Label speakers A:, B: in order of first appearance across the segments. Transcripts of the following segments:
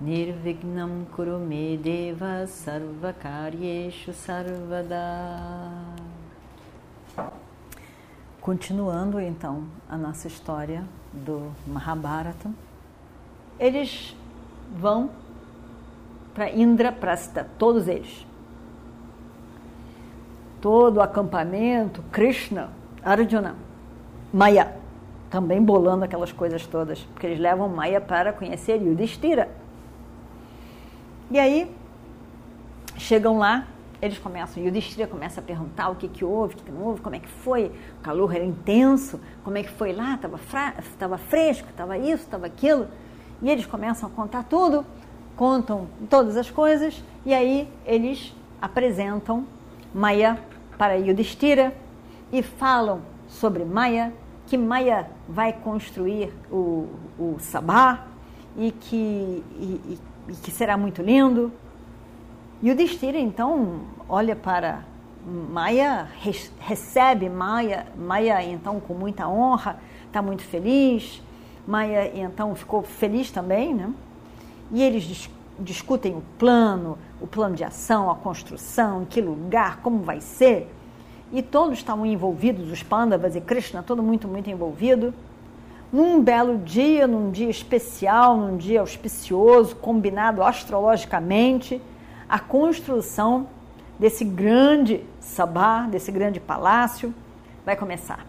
A: Nirvignam Kurume Deva Sarvakaryeshu Sarvada Continuando então a nossa história do Mahabharata, eles vão para Indraprastha, todos eles. Todo o acampamento, Krishna, Arjuna, Maya, também bolando aquelas coisas todas, porque eles levam Maya para conhecer Yudhishthira. E aí, chegam lá, eles começam, Yudhishthira começa a perguntar o que, que houve, o que, que não houve, como é que foi, o calor era intenso, como é que foi lá, estava fresco, estava isso, estava aquilo. E eles começam a contar tudo, contam todas as coisas, e aí eles apresentam Maya para Yudhishthira, e falam sobre Maya, que Maya vai construir o, o Sabá e que, e, e que será muito lindo. E o Destira, então, olha para Maya, recebe Maya, Maya, então, com muita honra, está muito feliz. Maya, então, ficou feliz também, né? E eles dis discutem o plano, o plano de ação, a construção, em que lugar, como vai ser e todos estavam envolvidos, os Pandavas e Krishna, todo muito, muito envolvido. Num belo dia, num dia especial, num dia auspicioso, combinado astrologicamente, a construção desse grande sabá, desse grande palácio, vai começar.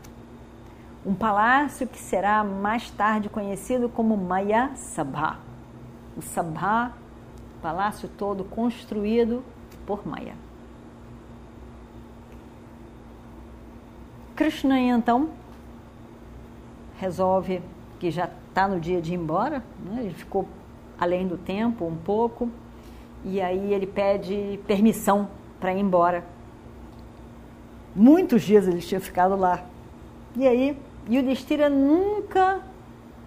A: Um palácio que será mais tarde conhecido como Maya Sabha. O Sabha, palácio todo construído por Maya. Krishna então resolve que já está no dia de ir embora, né? ele ficou além do tempo um pouco, e aí ele pede permissão para ir embora. Muitos dias ele tinha ficado lá. E aí Yudhishthira nunca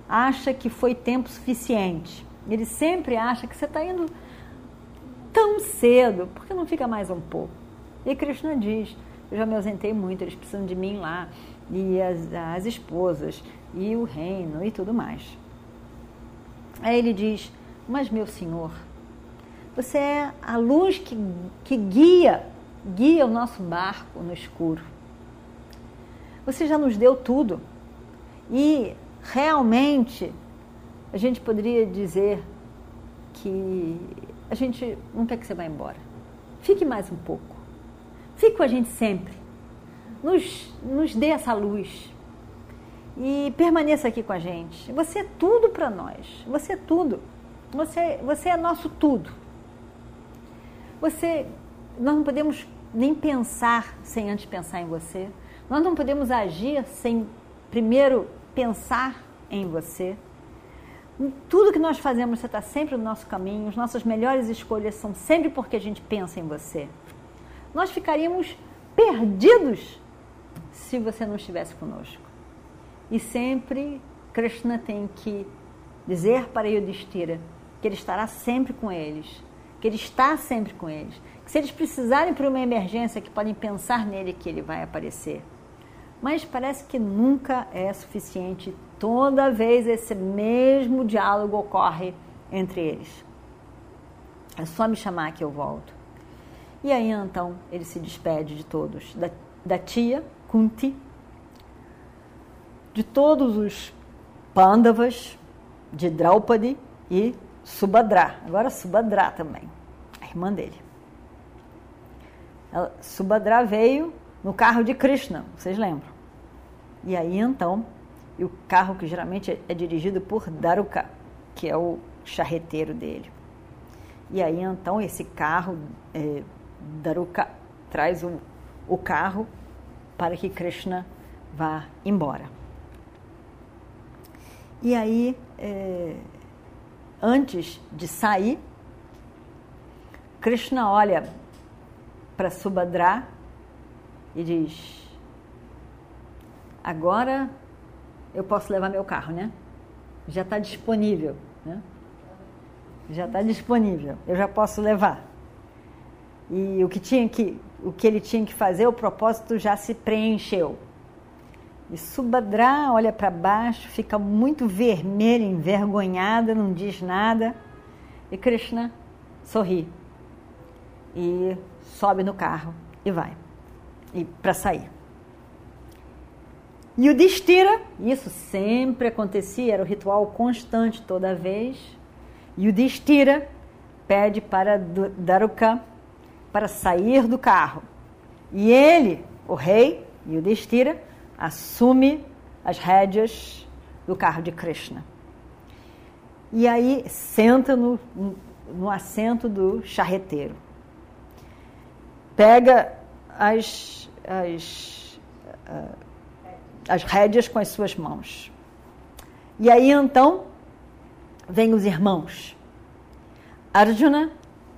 A: acha que foi tempo suficiente. Ele sempre acha que você está indo tão cedo, porque não fica mais um pouco? E Krishna diz: eu já me ausentei muito, eles precisam de mim lá, e as, as esposas, e o reino, e tudo mais. Aí ele diz: Mas meu senhor, você é a luz que, que guia, guia o nosso barco no escuro. Você já nos deu tudo. E realmente a gente poderia dizer que a gente não quer que você vá embora. Fique mais um pouco. Com a gente sempre. Nos, nos dê essa luz. E permaneça aqui com a gente. Você é tudo para nós. Você é tudo. Você, você é nosso tudo. Você, nós não podemos nem pensar sem antes pensar em você. Nós não podemos agir sem primeiro pensar em você. Tudo que nós fazemos, você está sempre no nosso caminho. As nossas melhores escolhas são sempre porque a gente pensa em você nós ficaríamos perdidos se você não estivesse conosco. E sempre Krishna tem que dizer para Yudhishthira que ele estará sempre com eles, que ele está sempre com eles, que se eles precisarem por uma emergência, que podem pensar nele que ele vai aparecer. Mas parece que nunca é suficiente. Toda vez esse mesmo diálogo ocorre entre eles. É só me chamar que eu volto. E aí então ele se despede de todos, da, da tia Kunti, de todos os Pandavas, de Draupadi e Subhadra. Agora Subhadra também, a irmã dele. Ela, Subhadra veio no carro de Krishna, vocês lembram? E aí então, e o carro que geralmente é, é dirigido por Daruka, que é o charreteiro dele. E aí então esse carro é, Daruka traz o, o carro para que Krishna vá embora. E aí, é, antes de sair, Krishna olha para Subhadra e diz: Agora eu posso levar meu carro, né? Já está disponível, né? Já está disponível, eu já posso levar. E o que tinha que, o que ele tinha que fazer, o propósito já se preencheu. E Subhadra olha para baixo, fica muito vermelha, envergonhada, não diz nada. E Krishna sorri e sobe no carro e vai e para sair. E o Destira, isso sempre acontecia, era o ritual constante toda vez. E o Destira pede para Daruka para sair do carro. E ele, o rei, e o Destira, assume as rédeas do carro de Krishna. E aí senta no, no assento do charreteiro. Pega as, as, uh, as rédeas com as suas mãos. E aí então vem os irmãos, Arjuna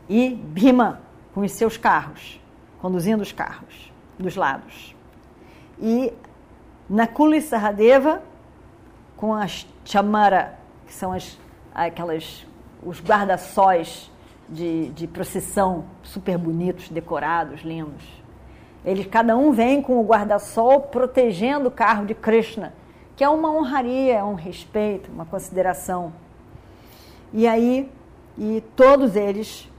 A: e Bhima, com os seus carros, conduzindo os carros dos lados. E Nakula e Saradeva com as chamara, que são as, aquelas, os guarda-sóis de, de procissão super bonitos, decorados, lindos. Eles, cada um vem com o guarda-sol protegendo o carro de Krishna, que é uma honraria, é um respeito, uma consideração. E aí, e todos eles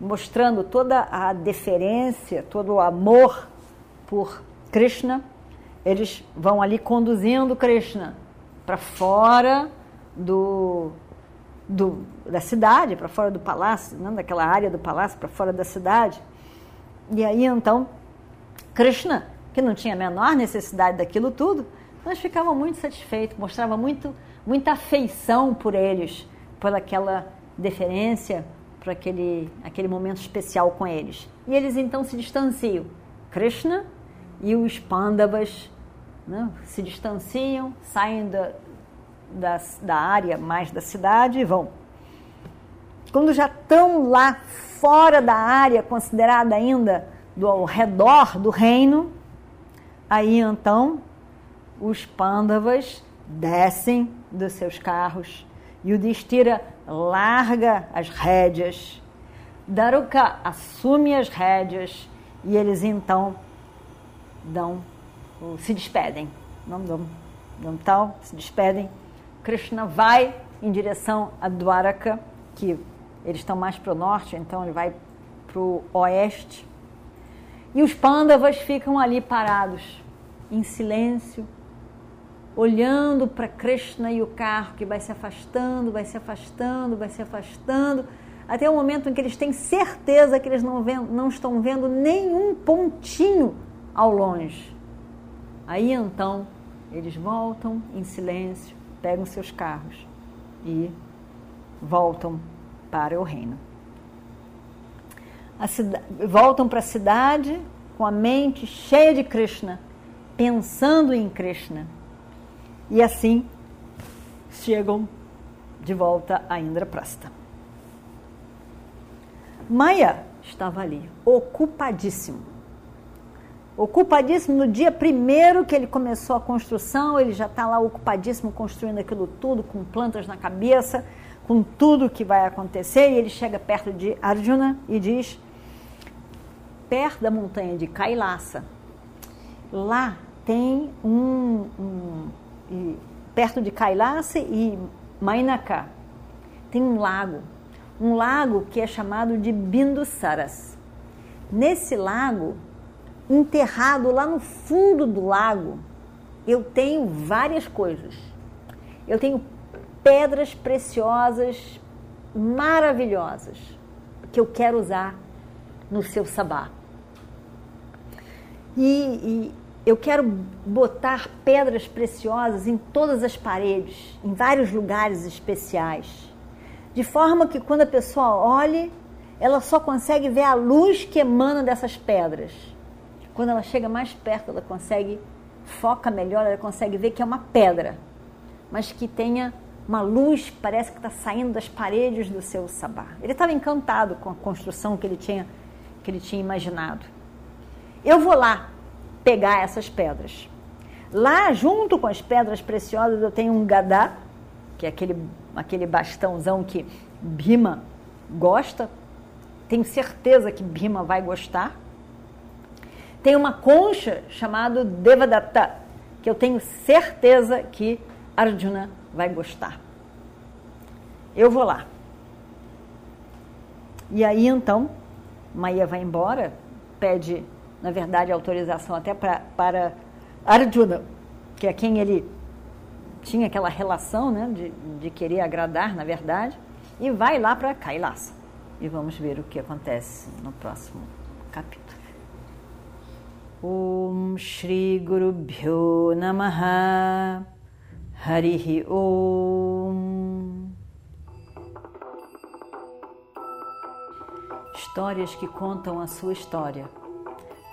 A: mostrando toda a deferência, todo o amor por Krishna, eles vão ali conduzindo Krishna para fora do, do, da cidade, para fora do palácio, não daquela área do palácio, para fora da cidade. E aí então, Krishna, que não tinha a menor necessidade daquilo tudo, mas ficava muito satisfeito, mostrava muito, muita afeição por eles, por aquela deferência, por aquele, aquele momento especial com eles. E eles então se distanciam. Krishna e os Pandavas né? se distanciam, saem da, da, da área mais da cidade e vão. Quando já estão lá fora da área considerada ainda do ao redor do reino, aí então os pândavas descem dos seus carros e o Destira larga as rédeas. Daruka assume as rédeas e eles então dão se despedem. Não, não, não tal, se despedem. Krishna vai em direção a Dwaraka, que eles estão mais para o norte, então ele vai para o oeste. E os Pandavas ficam ali parados, em silêncio, olhando para Krishna e o carro que vai se afastando, vai se afastando, vai se afastando, até o momento em que eles têm certeza que eles não, vendo, não estão vendo nenhum pontinho ao longe. Aí então eles voltam em silêncio, pegam seus carros e voltam para o reino. voltam para a cidade com a mente cheia de Krishna, pensando em Krishna. E assim chegam de volta a Indraprasta. Maya estava ali, ocupadíssimo ocupadíssimo no dia primeiro que ele começou a construção, ele já está lá ocupadíssimo construindo aquilo tudo, com plantas na cabeça, com tudo que vai acontecer, e ele chega perto de Arjuna e diz, perto da montanha de Kailasa, lá tem um, um e, perto de Kailasa e Mainaka, tem um lago, um lago que é chamado de Bindusaras. Nesse lago enterrado lá no fundo do lago, eu tenho várias coisas. Eu tenho pedras preciosas maravilhosas que eu quero usar no seu sabá. E, e, eu quero botar pedras preciosas em todas as paredes, em vários lugares especiais, de forma que quando a pessoa olhe, ela só consegue ver a luz que emana dessas pedras quando ela chega mais perto, ela consegue, foca melhor, ela consegue ver que é uma pedra, mas que tenha uma luz parece que está saindo das paredes do seu sabá. Ele estava encantado com a construção que ele tinha que ele tinha imaginado. Eu vou lá pegar essas pedras. Lá, junto com as pedras preciosas, eu tenho um gadá, que é aquele, aquele bastãozão que Bima gosta. Tenho certeza que Bima vai gostar. Tem uma concha chamada Devadatta, que eu tenho certeza que Arjuna vai gostar. Eu vou lá. E aí então, Maia vai embora, pede, na verdade, autorização até pra, para Arjuna, que é quem ele tinha aquela relação né, de, de querer agradar, na verdade, e vai lá para Kailasa. E vamos ver o que acontece no próximo capítulo. Om Shri Guru Bhyo Namaha Harihi Om Histórias que contam a sua história,